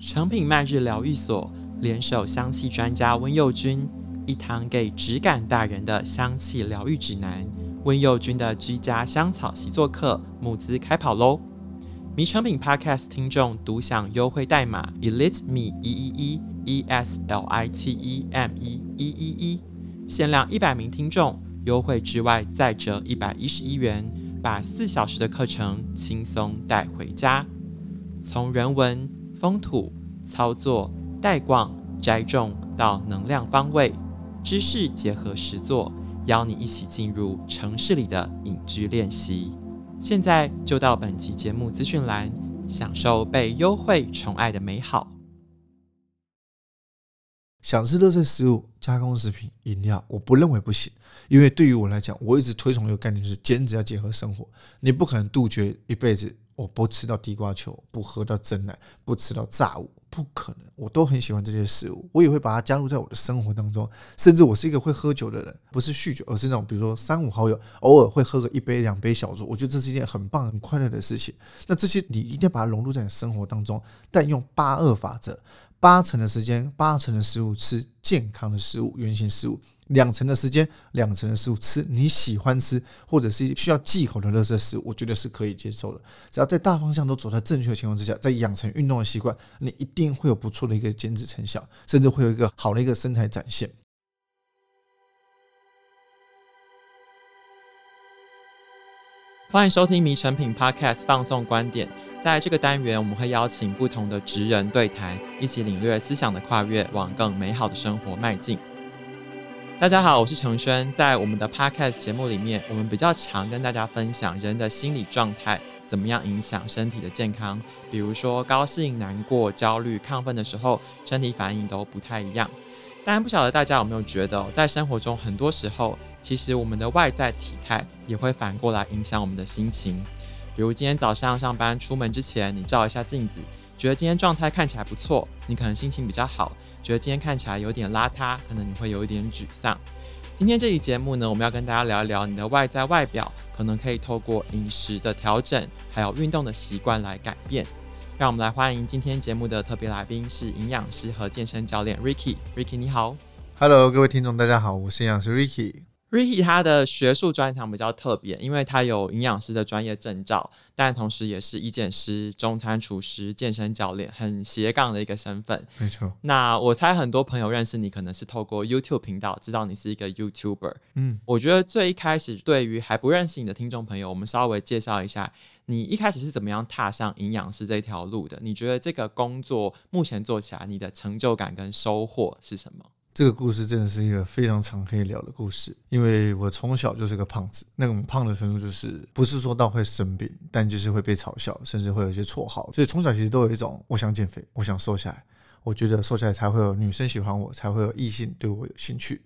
成品麦日疗愈所联手香气专家温佑君，一堂给质感大人的香气疗愈指南。温佑君的居家香草习作课募资开跑喽！迷成品 Podcast 听众独享优惠代码 Elite Me 一一一 E S L I T E M E 一一一，限量一百名听众，优惠之外再折一百一十一元，把四小时的课程轻松带回家。从人文、风土、操作、带逛、摘种到能量方位，知识结合实作。邀你一起进入城市里的隐居练习。现在就到本集节目资讯栏，享受被优惠宠爱的美好。想吃垃圾食物、加工食品、饮料，我不认为不行，因为对于我来讲，我一直推崇一个概念，就是减脂要结合生活。你不可能杜绝一辈子。我不吃到地瓜球，不喝到真奶，不吃到炸物，不可能。我都很喜欢这些食物，我也会把它加入在我的生活当中。甚至我是一个会喝酒的人，不是酗酒，而是那种比如说三五好友偶尔会喝个一杯两杯小酌，我觉得这是一件很棒很快乐的事情。那这些你一定要把它融入在你生活当中，但用八二法则，八成的时间，八成的食物吃健康的食物，原型食物。两成的时间，两成的食物吃你喜欢吃或者是需要忌口的垃圾食物，我觉得是可以接受的。只要在大方向都走在正确的情况之下，在养成运动的习惯，你一定会有不错的一个减脂成效，甚至会有一个好的一个身材展现。欢迎收听《迷成品 Podcast》放送观点，在这个单元，我们会邀请不同的职人对谈，一起领略思想的跨越，往更美好的生活迈进。大家好，我是承轩。在我们的 Podcast 节目里面，我们比较常跟大家分享人的心理状态怎么样影响身体的健康。比如说高兴、难过、焦虑、亢奋的时候，身体反应都不太一样。但不晓得大家有没有觉得，在生活中很多时候，其实我们的外在体态也会反过来影响我们的心情。比如今天早上上班出门之前，你照一下镜子。觉得今天状态看起来不错，你可能心情比较好；觉得今天看起来有点邋遢，可能你会有一点沮丧。今天这期节目呢，我们要跟大家聊一聊你的外在外表，可能可以透过饮食的调整，还有运动的习惯来改变。让我们来欢迎今天节目的特别来宾是营养师和健身教练 Ricky。Ricky 你好，Hello，各位听众大家好，我是营养师 Ricky。Ricky 他的学术专长比较特别，因为他有营养师的专业证照，但同时也是医检师、中餐厨师、健身教练，很斜杠的一个身份。没错。那我猜很多朋友认识你，可能是透过 YouTube 频道知道你是一个 YouTuber。嗯，我觉得最一开始对于还不认识你的听众朋友，我们稍微介绍一下，你一开始是怎么样踏上营养师这条路的？你觉得这个工作目前做起来，你的成就感跟收获是什么？这个故事真的是一个非常长可以聊的故事，因为我从小就是个胖子，那种胖的程度就是不是说到会生病，但就是会被嘲笑，甚至会有一些绰号，所以从小其实都有一种我想减肥，我想瘦下来，我觉得瘦下来才会有女生喜欢我，才会有异性对我有兴趣。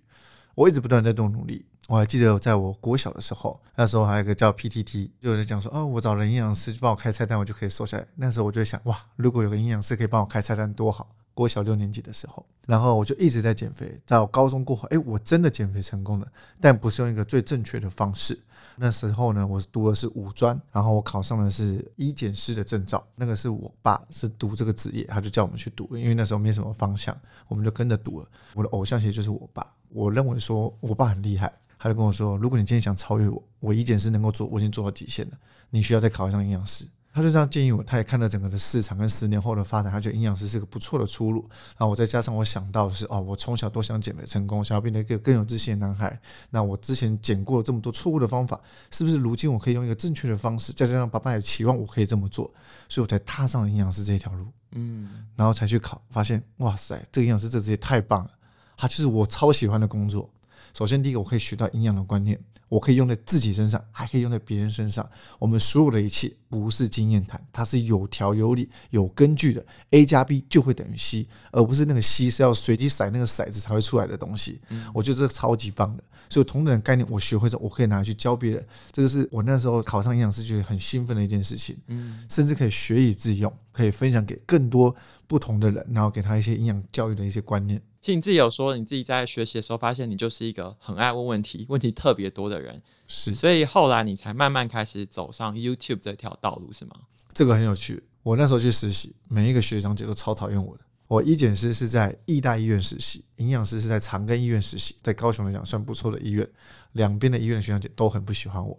我一直不断在这种努力。我还记得在我国小的时候，那时候还有一个叫 PTT，就有人讲说，哦，我找了营养师帮我开菜单，我就可以瘦下来。那时候我就想，哇，如果有个营养师可以帮我开菜单，多好。国小六年级的时候，然后我就一直在减肥。到高中过后，哎，我真的减肥成功了，但不是用一个最正确的方式。那时候呢，我读的是五专，然后我考上的是医检师的证照。那个是我爸是读这个职业，他就叫我们去读，因为那时候没什么方向，我们就跟着读了。我的偶像其实就是我爸，我认为说我爸很厉害，他就跟我说，如果你今天想超越我，我医检师能够做，我已经做到极限了，你需要再考上营养师。他就这样建议我，他也看了整个的市场跟十年后的发展，他觉得营养师是个不错的出路。然后我再加上我想到的是，哦，我从小都想减肥成功，想要变得一个更有自信的男孩。那我之前减过了这么多错误的方法，是不是如今我可以用一个正确的方式？再加上爸爸也期望我可以这么做，所以我才踏上了营养师这一条路。嗯，然后才去考，发现哇塞，这个营养师这职业太棒了，他就是我超喜欢的工作。首先，第一个我可以学到营养的观念。我可以用在自己身上，还可以用在别人身上。我们所有的一切不是经验谈，它是有条有理、有根据的。A 加 B 就会等于 C，而不是那个 C 是要随机甩那个骰子才会出来的东西。我觉得这个超级棒的。所以同等的概念，我学会之后，我可以拿去教别人。这个是我那时候考上营养师觉得很兴奋的一件事情。嗯，甚至可以学以致用，可以分享给更多不同的人，然后给他一些营养教育的一些观念。其实你自己有说，你自己在学习的时候发现你就是一个很爱问问题、问题特别多的人，是，所以后来你才慢慢开始走上 YouTube 这条道路，是吗？这个很有趣。我那时候去实习，每一个学长姐都超讨厌我的。我医检师是在义大医院实习，营养师是在长庚医院实习，在高雄来讲算不错的医院。两边的医院的学长姐都很不喜欢我，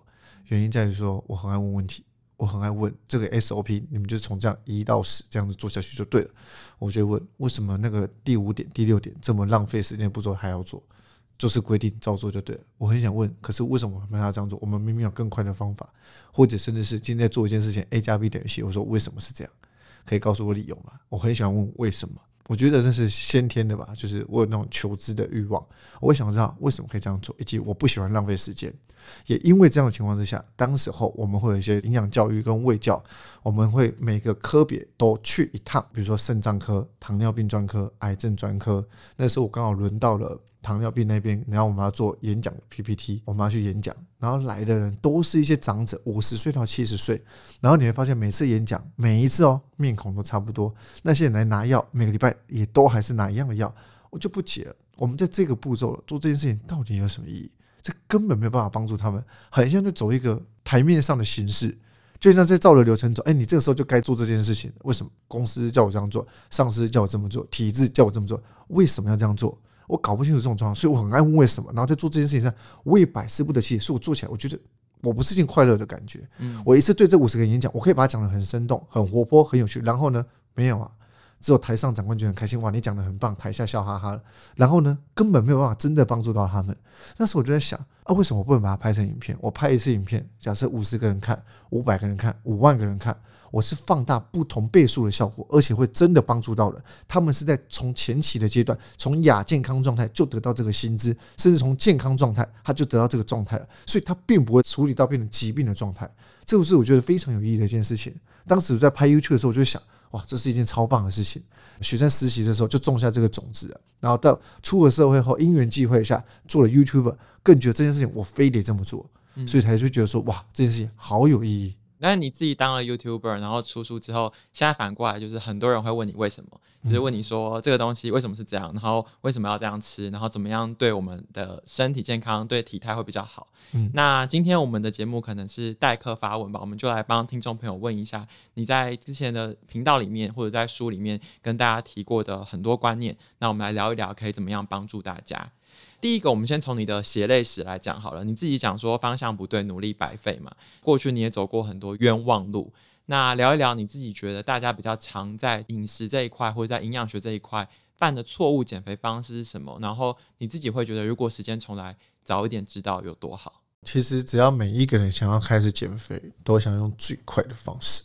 原因在于说我很爱问问题，我很爱问这个 SOP，你们就从这样一到十这样子做下去就对了。我就问为什么那个第五点、第六点这么浪费时间步骤还要做？就是规定照做就对了。我很想问，可是为什么我们要这样做？我们明明有更快的方法，或者甚至是今天做一件事情，A 加 B 等于 C。我说为什么是这样？可以告诉我理由吗？我很喜欢问为什么。我觉得这是先天的吧，就是我有那种求知的欲望，我会想知道为什么可以这样做，以及我不喜欢浪费时间。也因为这样的情况之下，当时候我们会有一些营养教育跟卫教，我们会每个科别都去一趟，比如说肾脏科、糖尿病专科、癌症专科。那时候我刚好轮到了。糖尿病那边，然后我们要做演讲 PPT，我们要去演讲，然后来的人都是一些长者，五十岁到七十岁，然后你会发现每次演讲，每一次哦，面孔都差不多，那些人来拿药，每个礼拜也都还是拿一样的药，我就不解了，我们在这个步骤做这件事情到底有什么意义？这根本没有办法帮助他们，很像在走一个台面上的形式，就像在照着流程走，哎，你这个时候就该做这件事情，为什么公司叫我这样做，上司叫我这么做，体制叫我这么做，为什么要这样做？我搞不清楚这种状况，所以我很爱问为什么，然后在做这件事情上，我也百思不得其解。所以我做起来，我觉得我不是件快乐的感觉。嗯，我一次对这五十个人演讲，我可以把它讲得很生动、很活泼、很有趣。然后呢，没有啊，只有台上长官觉得很开心，哇，你讲的很棒，台下笑哈哈。然后呢，根本没有办法真的帮助到他们。那时候我就在想啊，为什么我不能把它拍成影片？我拍一次影片，假设五十个人看，五百个人看，五万个人看。我是放大不同倍数的效果，而且会真的帮助到人。他们是在从前期的阶段，从亚健康状态就得到这个薪资，甚至从健康状态他就得到这个状态了。所以他并不会处理到变成疾病的状态。这个是我觉得非常有意义的一件事情。当时我在拍 YouTube 的时候，我就想，哇，这是一件超棒的事情。学生实习的时候就种下这个种子了，然后到出了社会后，因缘际会下做了 YouTuber，更觉得这件事情我非得这么做，所以才就觉得说，哇，这件事情好有意义。但是你自己当了 YouTuber，然后出书之后，现在反过来就是很多人会问你为什么，就是问你说这个东西为什么是这样，然后为什么要这样吃，然后怎么样对我们的身体健康、对体态会比较好。嗯，那今天我们的节目可能是代客发问吧，我们就来帮听众朋友问一下，你在之前的频道里面或者在书里面跟大家提过的很多观念，那我们来聊一聊，可以怎么样帮助大家。第一个，我们先从你的血泪史来讲好了。你自己讲说方向不对，努力白费嘛。过去你也走过很多冤枉路。那聊一聊你自己觉得大家比较常在饮食这一块或者在营养学这一块犯的错误减肥方式是什么？然后你自己会觉得，如果时间重来，早一点知道有多好？其实只要每一个人想要开始减肥，都想用最快的方式。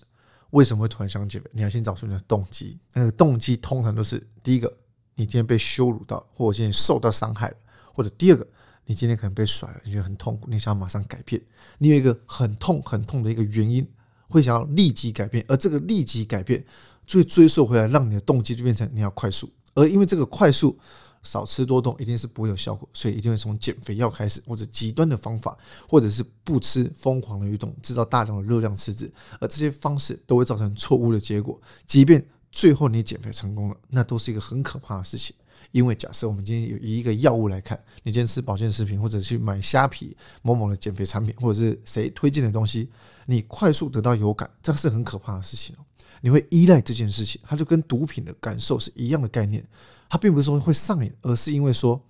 为什么会突然想减肥？你要先找出你的动机。那个动机通常都是第一个，你今天被羞辱到，或者今天受到伤害了。或者第二个，你今天可能被甩了，你觉得很痛苦，你想马上改变，你有一个很痛很痛的一个原因，会想要立即改变，而这个立即改变，最追溯回来，让你的动机就变成你要快速，而因为这个快速，少吃多动一定是不会有效果，所以一定会从减肥药开始，或者极端的方法，或者是不吃，疯狂的运动，制造大量的热量赤字，而这些方式都会造成错误的结果，即便最后你减肥成功了，那都是一个很可怕的事情。因为假设我们今天有一个药物来看，你今天吃保健食品，或者去买虾皮某某的减肥产品，或者是谁推荐的东西，你快速得到有感，这是很可怕的事情哦。你会依赖这件事情，它就跟毒品的感受是一样的概念。它并不是说会上瘾，而是因为说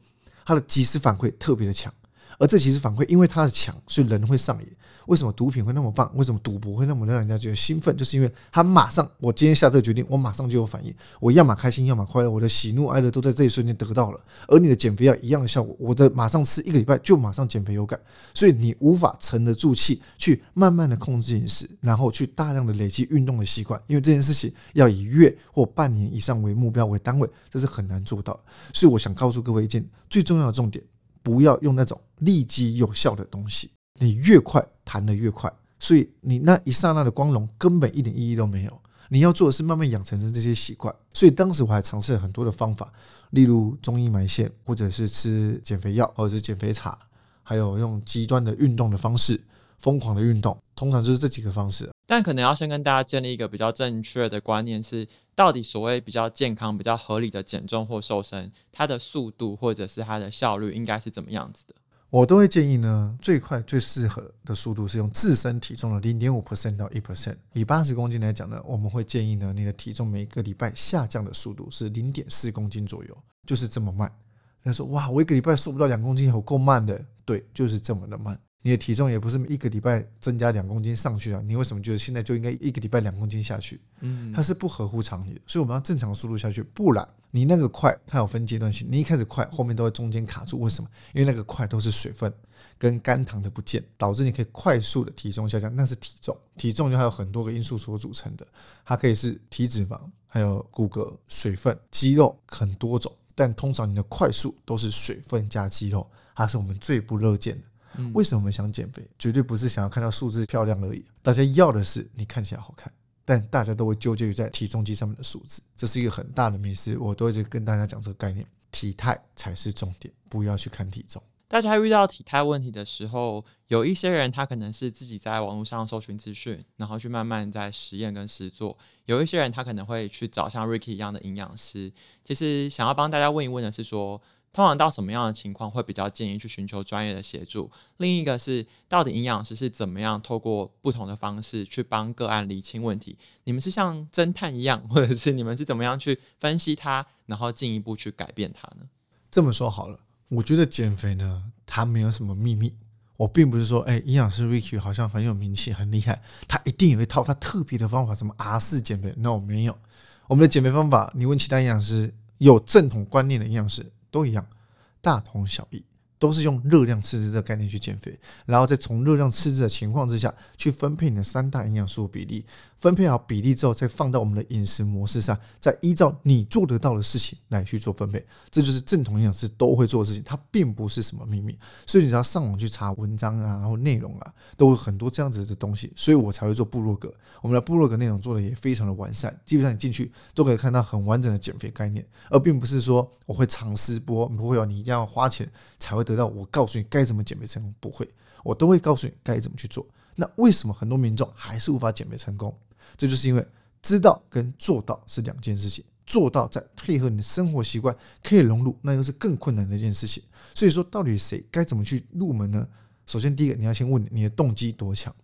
它的即时反馈特别的强，而这其实反馈因为它的强，所以人会上瘾。为什么毒品会那么棒？为什么赌博会那么让人家觉得兴奋？就是因为他马上，我今天下这个决定，我马上就有反应。我要么开心，要么快乐，我的喜怒哀乐都在这一瞬间得到了。而你的减肥药一样的效果，我的马上吃一个礼拜就马上减肥有感，所以你无法沉得住气去慢慢的控制饮食，然后去大量的累积运动的习惯。因为这件事情要以月或半年以上为目标为单位，这是很难做到。所以我想告诉各位一件最重要的重点：不要用那种立即有效的东西。你越快弹得越快，所以你那一刹那的光荣根本一点意义都没有。你要做的是慢慢养成的这些习惯。所以当时我还尝试了很多的方法，例如中医埋线，或者是吃减肥药，或者是减肥茶，还有用极端的运动的方式，疯狂的运动，通常就是这几个方式。但可能要先跟大家建立一个比较正确的观念是，到底所谓比较健康、比较合理的减重或瘦身，它的速度或者是它的效率应该是怎么样子的？我都会建议呢，最快最适合的速度是用自身体重的零点五 percent 到一 percent。以八十公斤来讲呢，我们会建议呢，你的体重每个礼拜下降的速度是零点四公斤左右，就是这么慢。他说：“哇，我一个礼拜瘦不到两公斤，好够慢的。”对，就是这么的慢。你的体重也不是一个礼拜增加两公斤上去啊，你为什么觉得现在就应该一个礼拜两公斤下去？嗯，它是不合乎常理的，所以我们要正常速度下去，不然你那个快，它有分阶段性，你一开始快，后面都会中间卡住。为什么？因为那个快都是水分跟肝糖的不见，导致你可以快速的体重下降。那是体重，体重就还有很多个因素所组成的，它可以是体脂肪，还有骨骼、水分、肌肉很多种，但通常你的快速都是水分加肌肉，它是我们最不乐见的。为什么我们想减肥？绝对不是想要看到数字漂亮而已。大家要的是你看起来好看，但大家都会纠结于在体重机上面的数字，这是一个很大的迷失。我都会跟大家讲这个概念：体态才是重点，不要去看体重。大家遇到体态问题的时候，有一些人他可能是自己在网络上搜寻资讯，然后去慢慢在实验跟实做；有一些人他可能会去找像 Ricky 一样的营养师。其实想要帮大家问一问的是说，通常到什么样的情况会比较建议去寻求专业的协助？另一个是，到底营养师是怎么样透过不同的方式去帮个案理清问题？你们是像侦探一样，或者是你们是怎么样去分析它，然后进一步去改变它呢？这么说好了，我觉得减肥呢，它没有什么秘密。我并不是说，哎，营养师 Ricky 好像很有名气、很厉害，他一定有一套他特别的方法，什么 R 四减肥？No，没有。我们的减肥方法，你问其他营养师，有正统观念的营养师。都一样，大同小异。都是用热量赤字这个概念去减肥，然后再从热量赤字的情况之下去分配你的三大营养素比例，分配好比例之后，再放到我们的饮食模式上，再依照你做得到的事情来去做分配。这就是正统营养师都会做的事情，它并不是什么秘密。所以你只要上网去查文章啊，然后内容啊，都有很多这样子的东西，所以我才会做部落格。我们的部落格内容做的也非常的完善，基本上你进去都可以看到很完整的减肥概念，而并不是说我会尝试播，不会有你一定要花钱才会得到我告诉你该怎么减肥成功，不会，我都会告诉你该怎么去做。那为什么很多民众还是无法减肥成功？这就是因为知道跟做到是两件事情，做到再配合你的生活习惯可以融入，那又是更困难的一件事情。所以说，到底谁该怎么去入门呢？首先，第一个你要先问你的动机多强。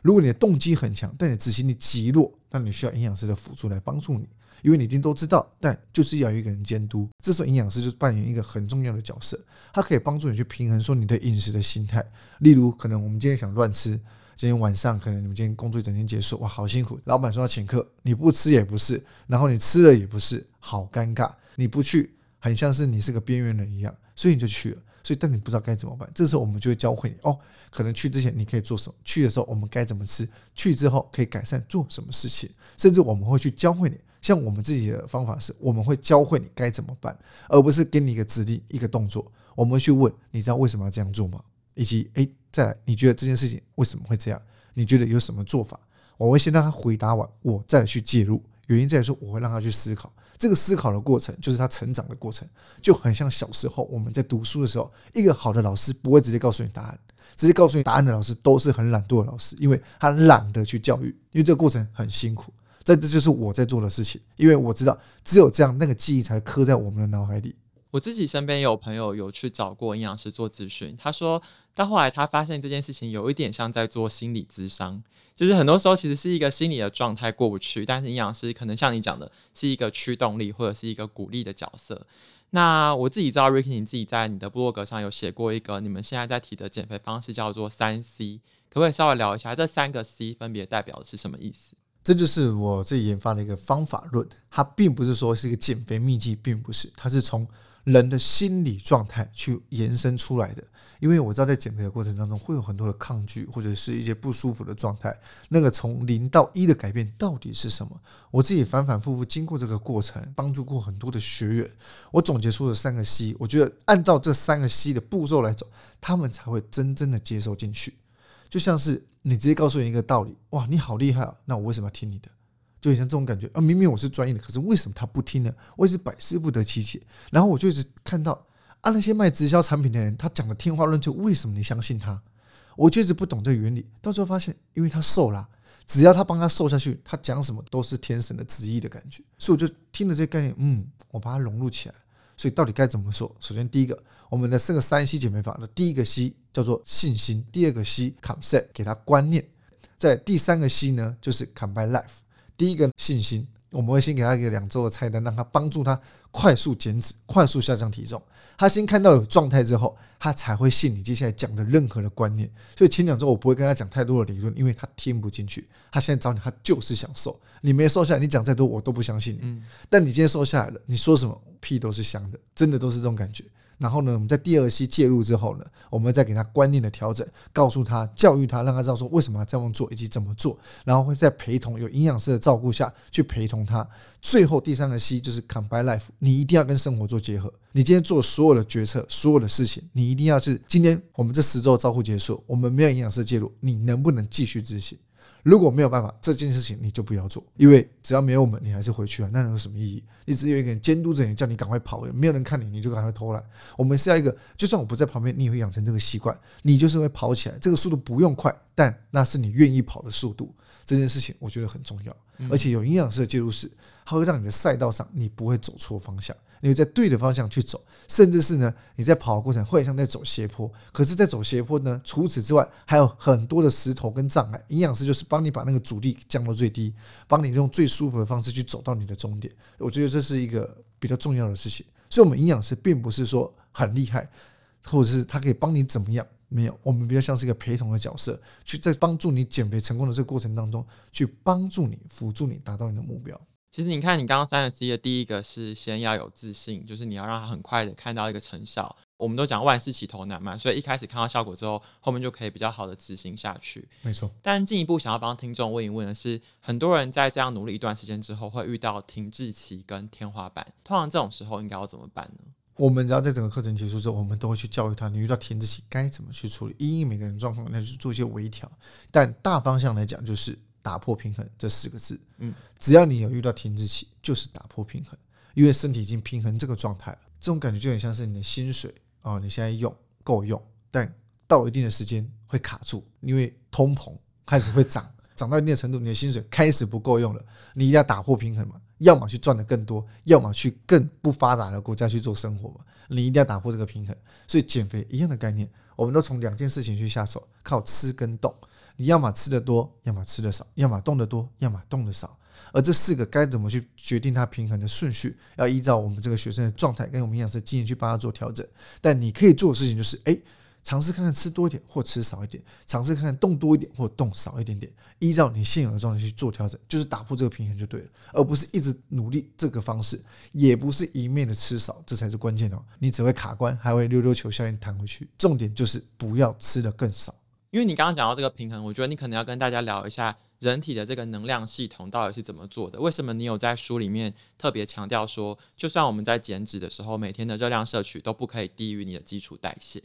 如果你的动机很强，但你执行力极弱，那你需要营养师的辅助来帮助你。因为你一定都知道，但就是要有一个人监督。这时候营养师就扮演一个很重要的角色，他可以帮助你去平衡说你的饮食的心态。例如，可能我们今天想乱吃，今天晚上可能你们今天工作一整天结束，哇，好辛苦，老板说要请客，你不吃也不是，然后你吃了也不是，好尴尬。你不去，很像是你是个边缘人一样，所以你就去了。所以，但你不知道该怎么办，这时候我们就会教会你哦，可能去之前你可以做什么，去的时候我们该怎么吃，去之后可以改善做什么事情，甚至我们会去教会你。像我们自己的方法是，我们会教会你该怎么办，而不是给你一个指令、一个动作。我们会去问，你知道为什么要这样做吗？以及，诶，再来，你觉得这件事情为什么会这样？你觉得有什么做法？我会先让他回答完，我再去介入。原因在于说，我会让他去思考。这个思考的过程就是他成长的过程，就很像小时候我们在读书的时候，一个好的老师不会直接告诉你答案，直接告诉你答案的老师都是很懒惰的老师，因为他懒得去教育，因为这个过程很辛苦。这这就是我在做的事情，因为我知道只有这样，那个记忆才刻在我们的脑海里。我自己身边有朋友有去找过营养师做咨询，他说到后来他发现这件事情有一点像在做心理咨商，就是很多时候其实是一个心理的状态过不去，但是营养师可能像你讲的是一个驱动力或者是一个鼓励的角色。那我自己知道，Ricky 你自己在你的部落格上有写过一个你们现在在提的减肥方式叫做三 C，可不可以稍微聊一下这三个 C 分别代表的是什么意思？这就是我自己研发的一个方法论，它并不是说是一个减肥秘籍，并不是，它是从人的心理状态去延伸出来的。因为我知道在减肥的过程当中会有很多的抗拒或者是一些不舒服的状态，那个从零到一的改变到底是什么？我自己反反复复经过这个过程，帮助过很多的学员，我总结出了三个 C，我觉得按照这三个 C 的步骤来走，他们才会真正的接受进去。就像是你直接告诉人一个道理，哇，你好厉害啊！那我为什么要听你的？就像这种感觉啊！明明我是专业的，可是为什么他不听呢？我也是百思不得其解。然后我就一直看到啊，那些卖直销产品的人，他讲的天花乱坠，为什么你相信他？我就一直不懂这个原理。到最后发现，因为他瘦了，只要他帮他瘦下去，他讲什么都是天神的旨意的感觉。所以我就听了这个概念，嗯，我把它融入起来。所以到底该怎么说？首先，第一个，我们的这个三 C 减肥法的第一个 C 叫做信心，第二个 C concept 给它观念，在第三个 C 呢就是 combine life。第一个信心，我们会先给他一个两周的菜单，让他帮助他快速减脂、快速下降体重。他先看到有状态之后，他才会信你接下来讲的任何的观念。所以前两周我不会跟他讲太多的理论，因为他听不进去。他现在找你，他就是想瘦。你没瘦下来，你讲再多我都不相信你。但你今天瘦下来了，你说什么屁都是香的，真的都是这种感觉。然后呢，我们在第二期介入之后呢，我们再给他观念的调整，告诉他、教育他，让他知道说为什么要这样做以及怎么做，然后会在陪同有营养师的照顾下去陪同他。最后第三个 C 就是 Combine Life，你一定要跟生活做结合。你今天做所有的决策、所有的事情，你一定要是今天我们这十周的照顾结束，我们没有营养师介入，你能不能继续执行？如果没有办法，这件事情你就不要做，因为只要没有我们，你还是回去啊，那能有什么意义？你只有一个人监督着你，叫你赶快跑，没有人看你，你就赶快偷懒。我们是要一个，就算我不在旁边，你也会养成这个习惯，你就是会跑起来。这个速度不用快，但那是你愿意跑的速度。这件事情我觉得很重要，而且有营养师的介入时，它会让你的赛道上你不会走错方向。你会在对的方向去走，甚至是呢，你在跑的过程会像在走斜坡。可是，在走斜坡呢，除此之外还有很多的石头跟障碍。营养师就是帮你把那个阻力降到最低，帮你用最舒服的方式去走到你的终点。我觉得这是一个比较重要的事情。所以，我们营养师并不是说很厉害，或者是他可以帮你怎么样，没有。我们比较像是一个陪同的角色，去在帮助你减肥成功的这个过程当中，去帮助你、辅助你达到你的目标。其实你看，你刚刚三十 C 的第一个是先要有自信，就是你要让他很快的看到一个成效。我们都讲万事起头难嘛，所以一开始看到效果之后，后面就可以比较好的执行下去。没错。但进一步想要帮听众问一问的是，很多人在这样努力一段时间之后，会遇到停滞期跟天花板。通常这种时候应该要怎么办呢？我们只要在整个课程结束之后，我们都会去教育他，你遇到停滞期该怎么去处理，因应每个人状况，那就做一些微调。但大方向来讲，就是。打破平衡这四个字，嗯，只要你有遇到停滞期，就是打破平衡，因为身体已经平衡这个状态了。这种感觉就很像是你的薪水哦，你现在用够用，但到一定的时间会卡住，因为通膨开始会涨，涨到一定的程度，你的薪水开始不够用了，你一定要打破平衡嘛，要么去赚的更多，要么去更不发达的国家去做生活嘛，你一定要打破这个平衡。所以减肥一样的概念，我们都从两件事情去下手，靠吃跟动。你要么吃得多，要么吃得少；要么动得多，要么动得少。而这四个该怎么去决定它平衡的顺序，要依照我们这个学生的状态跟我们营养师经验去帮他做调整。但你可以做的事情就是，哎，尝试看看吃多一点或吃少一点，尝试看看动多一点或动少一点点，依照你现有的状态去做调整，就是打破这个平衡就对了，而不是一直努力这个方式，也不是一面的吃少，这才是关键哦。你只会卡关，还会溜溜球效应弹回去。重点就是不要吃得更少。因为你刚刚讲到这个平衡，我觉得你可能要跟大家聊一下人体的这个能量系统到底是怎么做的。为什么你有在书里面特别强调说，就算我们在减脂的时候，每天的热量摄取都不可以低于你的基础代谢？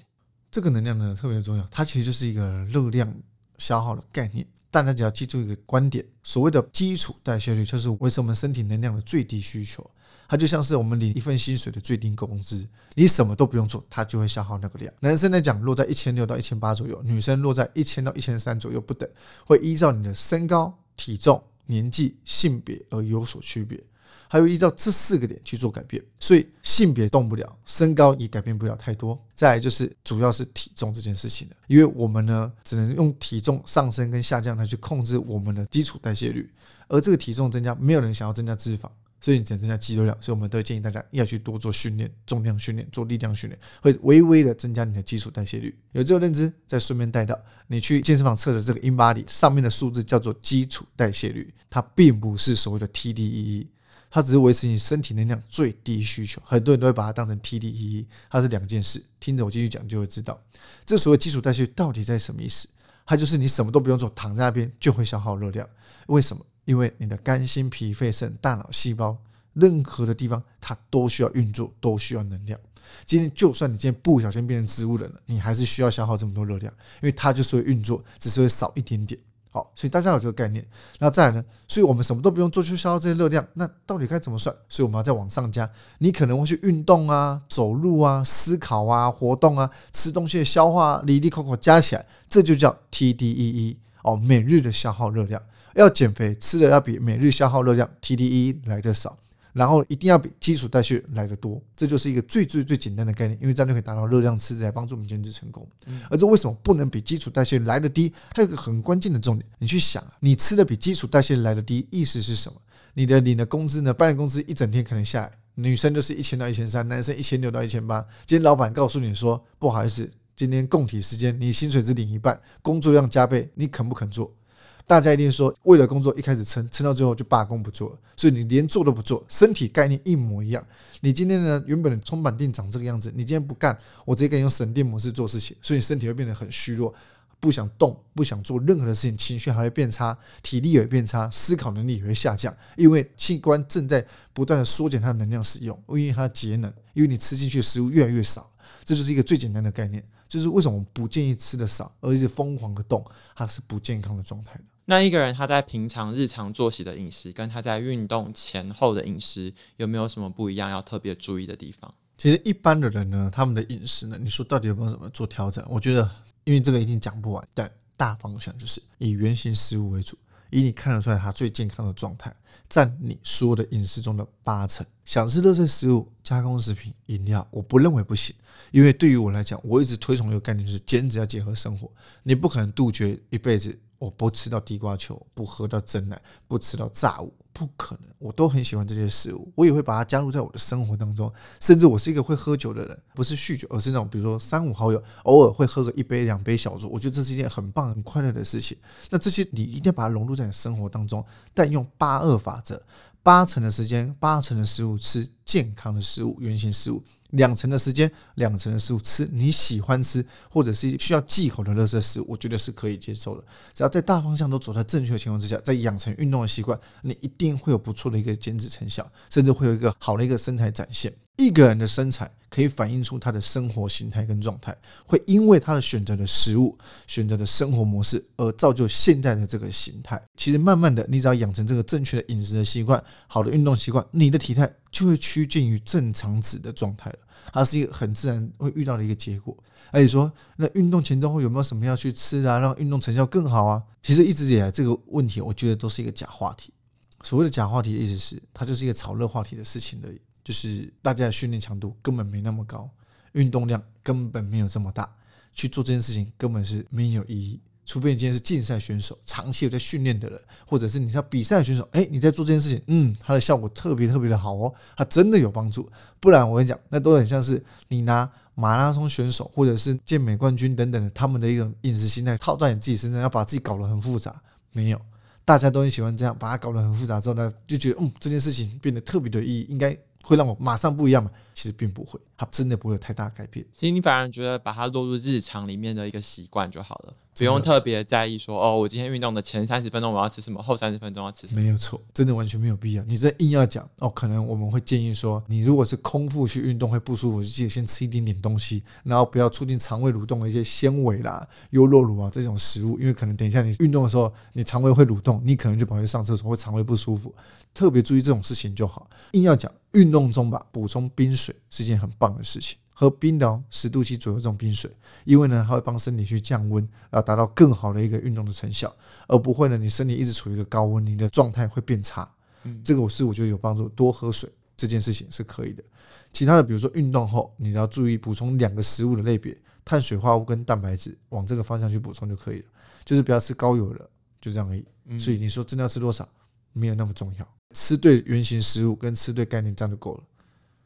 这个能量呢特别重要，它其实就是一个热量消耗的概念。大家只要记住一个观点，所谓的基础代谢率，就是维持我们身体能量的最低需求。它就像是我们领一份薪水的最低工资，你什么都不用做，它就会消耗那个量。男生来讲，落在一千六到一千八左右；女生落在一千到一千三左右不等，会依照你的身高、体重、年纪、性别而有所区别，还会依照这四个点去做改变。所以性别动不了，身高也改变不了太多。再来就是主要是体重这件事情了，因为我们呢只能用体重上升跟下降来去控制我们的基础代谢率，而这个体重增加，没有人想要增加脂肪。所以你只能增加肌肉量，所以我们都建议大家要去多做训练，重量训练，做力量训练，会微微的增加你的基础代谢率。有这个认知，再顺便带到你去健身房测的这个 InBody 上面的数字叫做基础代谢率，它并不是所谓的 TDEE，它只是维持你身体能量最低需求。很多人都会把它当成 TDEE，它是两件事。听着我继续讲就会知道，这所谓基础代谢到底在什么意思？它就是你什么都不用做，躺在那边就会消耗热量。为什么？因为你的肝、心、脾、肺、肾、大脑、细胞，任何的地方它都需要运作，都需要能量。今天就算你今天不小心变成植物人了，你还是需要消耗这么多热量，因为它就是会运作，只是会少一点点。好，所以大家有这个概念。那再来呢？所以我们什么都不用做，就消耗这些热量。那到底该怎么算？所以我们要再往上加。你可能会去运动啊、走路啊、思考啊、活动啊、吃东西的消化、哩哩抠抠加起来，这就叫 TDEE 哦，每日的消耗热量。要减肥，吃的要比每日消耗热量 TDE 来的少。然后一定要比基础代谢来的多，这就是一个最最最简单的概念，因为这样就可以达到热量赤字来帮助我们减脂成功。而这为什么不能比基础代谢来的低？还有一个很关键的重点，你去想啊，你吃的比基础代谢来的低，意思是什么？你的领的工资呢？半年工资一整天可能下来，女生就是一千到一千三，男生一千六到一千八。今天老板告诉你说，不好意思，今天供体时间，你薪水只领一半，工作量加倍，你肯不肯做？大家一定说，为了工作一开始撑，撑到最后就罢工不做了，所以你连做都不做，身体概念一模一样。你今天呢，原本的充板电长这个样子，你今天不干，我直接给你用省电模式做事情，所以你身体会变得很虚弱，不想动，不想做任何的事情，情绪还会变差，体力也会变差，思考能力也会下降，因为器官正在不断的缩减它的能量使用，因为它节能，因为你吃进去的食物越来越少，这就是一个最简单的概念，就是为什么不建议吃的少，而且疯狂的动，它是不健康的状态的。那一个人他在平常日常作息的饮食，跟他在运动前后的饮食有没有什么不一样？要特别注意的地方？其实一般的人呢，他们的饮食呢，你说到底有没有什么做调整？我觉得，因为这个一定讲不完，但大方向就是以原型食物为主，以你看得出来他最健康的状态，占你所有的饮食中的八成。想吃垃圾食物、加工食品、饮料，我不认为不行，因为对于我来讲，我一直推崇一个概念，就是减脂要结合生活，你不可能杜绝一辈子。我不吃到地瓜球，不喝到真奶，不吃到炸物，不可能。我都很喜欢这些食物，我也会把它加入在我的生活当中。甚至我是一个会喝酒的人，不是酗酒，而是那种比如说三五好友偶尔会喝个一杯两杯小酌，我觉得这是一件很棒很快乐的事情。那这些你一定要把它融入在你生活当中，但用八二法则，八成的时间，八成的食物吃健康的食物，原型食物。两成的时间，两成的食物吃你喜欢吃或者是需要忌口的垃圾食物，我觉得是可以接受的。只要在大方向都走在正确的情况之下，在养成运动的习惯，你一定会有不错的一个减脂成效，甚至会有一个好的一个身材展现。一个人的身材可以反映出他的生活形态跟状态，会因为他的选择的食物、选择的生活模式而造就现在的这个形态。其实慢慢的，你只要养成这个正确的饮食的习惯、好的运动习惯，你的体态就会趋近于正常值的状态了。它是一个很自然会遇到的一个结果。而且说，那运动前、中、后有没有什么要去吃啊，让运动成效更好啊？其实一直以来这个问题，我觉得都是一个假话题。所谓的假话题的意思是，它就是一个炒热话题的事情而已。就是大家的训练强度根本没那么高，运动量根本没有这么大，去做这件事情根本是没有意义。除非你今天是竞赛选手，长期有在训练的人，或者是你是比赛选手，哎，你在做这件事情，嗯，它的效果特别特别的好哦，它真的有帮助。不然我跟你讲，那都很像是你拿马拉松选手或者是健美冠军等等的他们的一种饮食心态套在你自己身上，要把自己搞得很复杂，没有。大家都很喜欢这样，把它搞得很复杂之后呢，就觉得嗯，这件事情变得特别的意义，应该。会让我马上不一样吗？其实并不会，它真的不会有太大改变。其实你反而觉得把它落入日常里面的一个习惯就好了。不用特别在意说哦，我今天运动的前三十分钟我要吃什么，后三十分钟要吃什么。没有错，真的完全没有必要。你这硬要讲哦，可能我们会建议说，你如果是空腹去运动会不舒服，就记得先吃一点点东西，然后不要促进肠胃蠕动的一些纤维啦、优酪乳啊这种食物，因为可能等一下你运动的时候，你肠胃会蠕动，你可能就跑去上厕所，会肠胃不舒服。特别注意这种事情就好。硬要讲运动中吧，补充冰水是件很棒的事情。喝冰的十度七左右这种冰水，因为呢，它会帮身体去降温，然后达到更好的一个运动的成效，而不会呢，你身体一直处于一个高温，你的状态会变差。嗯，这个我是我觉得有帮助，多喝水这件事情是可以的。其他的，比如说运动后，你要注意补充两个食物的类别，碳水化合物跟蛋白质，往这个方向去补充就可以了。就是不要吃高油的，就这样而已。所以你说真的要吃多少，没有那么重要，吃对原型食物跟吃对概念这样就够了。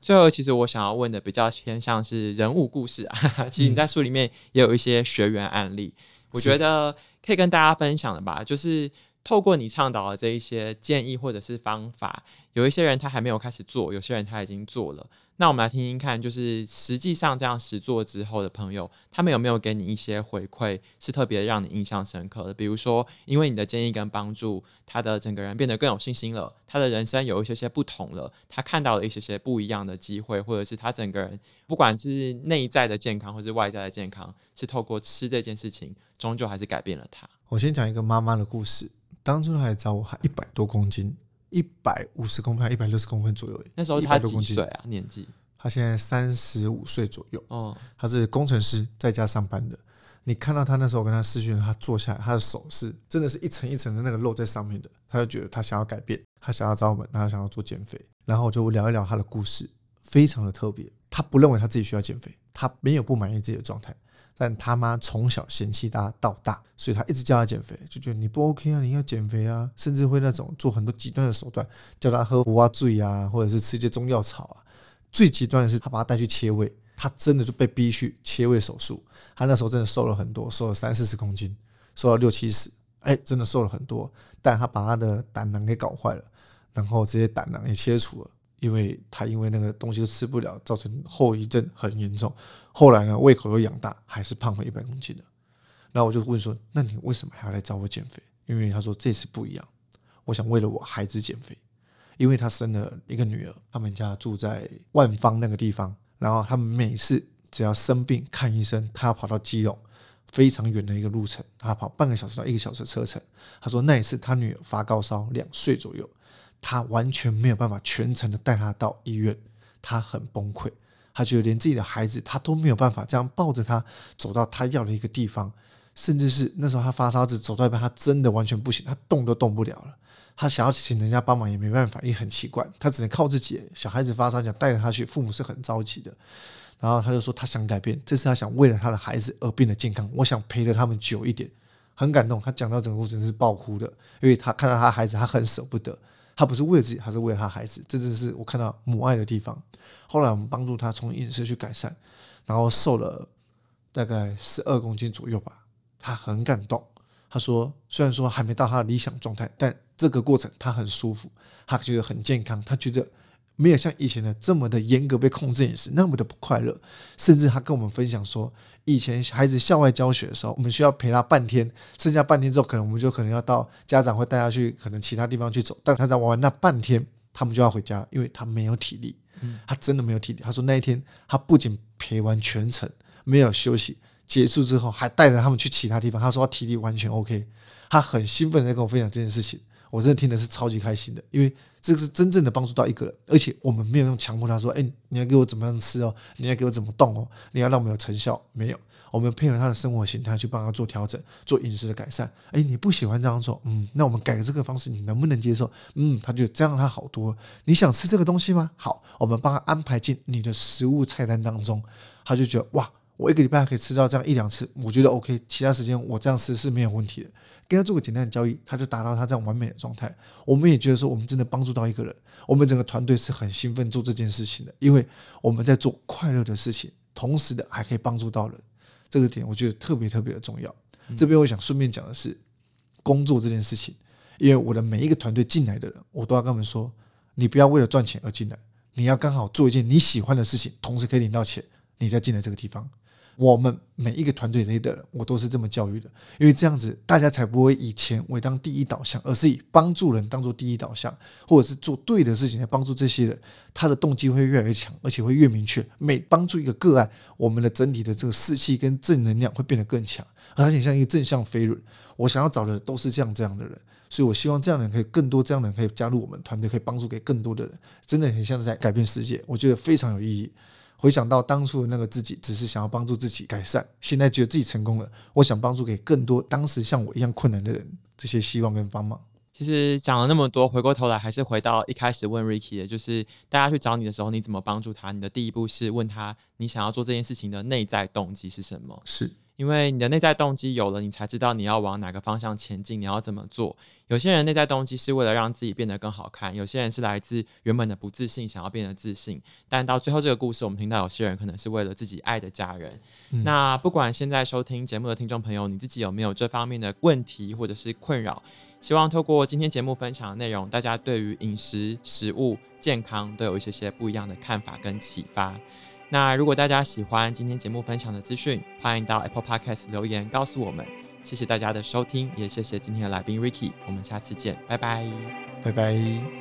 最后，其实我想要问的比较偏向是人物故事啊。其实你在书里面也有一些学员案例，我觉得可以跟大家分享的吧。就是透过你倡导的这一些建议或者是方法，有一些人他还没有开始做，有些人他已经做了。那我们来听听看，就是实际上这样实做之后的朋友，他们有没有给你一些回馈，是特别让你印象深刻的？比如说，因为你的建议跟帮助，他的整个人变得更有信心了，他的人生有一些些不同了，他看到了一些些不一样的机会，或者是他整个人不管是内在的健康，或是外在的健康，是透过吃这件事情，终究还是改变了他。我先讲一个妈妈的故事，当初她来找我，还一百多公斤。一百五十公分，一百六十公分左右。那时候他几岁啊？年纪？他现在三十五岁左右。哦，他是工程师，在家上班的。你看到他那时候跟他试训，他坐下来，他的手是真的是一层一层的那个肉在上面的。他就觉得他想要改变，他想要找我们，他想要做减肥。然后我就聊一聊他的故事，非常的特别。他不认为他自己需要减肥，他没有不满意自己的状态，但他妈从小嫌弃他到大，所以他一直叫他减肥，就觉得你不 OK 啊，你要减肥啊，甚至会那种做很多极端的手段，叫他喝胡啊醉啊，或者是吃一些中药草啊。最极端的是他把他带去切胃。他真的就被逼去切胃手术，他那时候真的瘦了很多，瘦了三四十公斤，瘦了六七十，哎，真的瘦了很多。但他把他的胆囊给搞坏了，然后这些胆囊也切除了，因为他因为那个东西都吃不了，造成后遗症很严重。后来呢，胃口又养大，还是胖了一百公斤了。然后我就问说：“那你为什么还要来找我减肥？”因为他说这次不一样，我想为了我孩子减肥，因为他生了一个女儿，他们家住在万芳那个地方。然后他们每次只要生病看医生，他要跑到基隆，非常远的一个路程，他跑半个小时到一个小时的车程。他说那一次他女儿发高烧，两岁左右，他完全没有办法全程的带他到医院，他很崩溃，他觉得连自己的孩子他都没有办法这样抱着他走到他要的一个地方，甚至是那时候他发烧，只走到一半，他真的完全不行，他动都动不了了。他想要请人家帮忙也没办法，也很奇怪，他只能靠自己。小孩子发烧，想带着他去，父母是很着急的。然后他就说他想改变，这次他想为了他的孩子而变得健康。我想陪着他们久一点，很感动。他讲到整个过程是爆哭的，因为他看到他孩子，他很舍不得。他不是为了自己，他是为了他孩子。这就是我看到母爱的地方。后来我们帮助他从饮食去改善，然后瘦了大概十二公斤左右吧。他很感动。他说：“虽然说还没到他的理想状态，但这个过程他很舒服，他觉得很健康，他觉得没有像以前的这么的严格被控制饮食，那么的不快乐。甚至他跟我们分享说，以前孩子校外教学的时候，我们需要陪他半天，剩下半天之后，可能我们就可能要到家长会带他去可能其他地方去走，但他在玩完那半天，他们就要回家，因为他没有体力，他真的没有体力。他说那一天他不仅陪完全程，没有休息。”结束之后，还带着他们去其他地方。他说他体力完全 OK，他很兴奋的在跟我分享这件事情。我真的听的是超级开心的，因为这个是真正的帮助到一个人，而且我们没有用强迫他说：“哎，你要给我怎么样吃哦，你要给我怎么动哦，你要让我们有成效。”没有，我们配合他的生活形态去帮他做调整，做饮食的改善。哎，你不喜欢这样做，嗯，那我们改个这个方式，你能不能接受？嗯，他就这样，他好多。你想吃这个东西吗？好，我们帮他安排进你的食物菜单当中。他就觉得哇。我一个礼拜可以吃到这样一两次，我觉得 OK。其他时间我这样吃是没有问题的。跟他做个简单的交易，他就达到他这样完美的状态。我们也觉得说，我们真的帮助到一个人。我们整个团队是很兴奋做这件事情的，因为我们在做快乐的事情，同时的还可以帮助到人。这个点我觉得特别特别的重要。这边我想顺便讲的是，工作这件事情，因为我的每一个团队进来的人，我都要跟他们说，你不要为了赚钱而进来，你要刚好做一件你喜欢的事情，同时可以领到钱，你再进来这个地方。我们每一个团队里的人，我都是这么教育的，因为这样子大家才不会以钱为当第一导向，而是以帮助人当做第一导向，或者是做对的事情来帮助这些人，他的动机会越来越强，而且会越明确。每帮助一个个案，我们的整体的这个士气跟正能量会变得更强，而且像一个正向飞轮。我想要找的都是这样这样的人，所以我希望这样的人可以更多，这样的人可以加入我们团队，可以帮助给更多的人，真的很像是在改变世界，我觉得非常有意义。回想到当初的那个自己，只是想要帮助自己改善，现在觉得自己成功了，我想帮助给更多当时像我一样困难的人，这些希望跟帮忙。其实讲了那么多，回过头来还是回到一开始问 Ricky 的，就是大家去找你的时候，你怎么帮助他？你的第一步是问他，你想要做这件事情的内在动机是什么？是。因为你的内在动机有了，你才知道你要往哪个方向前进，你要怎么做。有些人内在动机是为了让自己变得更好看，有些人是来自原本的不自信，想要变得自信。但到最后这个故事，我们听到有些人可能是为了自己爱的家人。嗯。那不管现在收听节目的听众朋友，你自己有没有这方面的问题或者是困扰？希望透过今天节目分享的内容，大家对于饮食、食物、健康都有一些些不一样的看法跟启发。那如果大家喜欢今天节目分享的资讯，欢迎到 Apple Podcast 留言告诉我们。谢谢大家的收听，也谢谢今天的来宾 Ricky，我们下次见，拜拜，拜拜。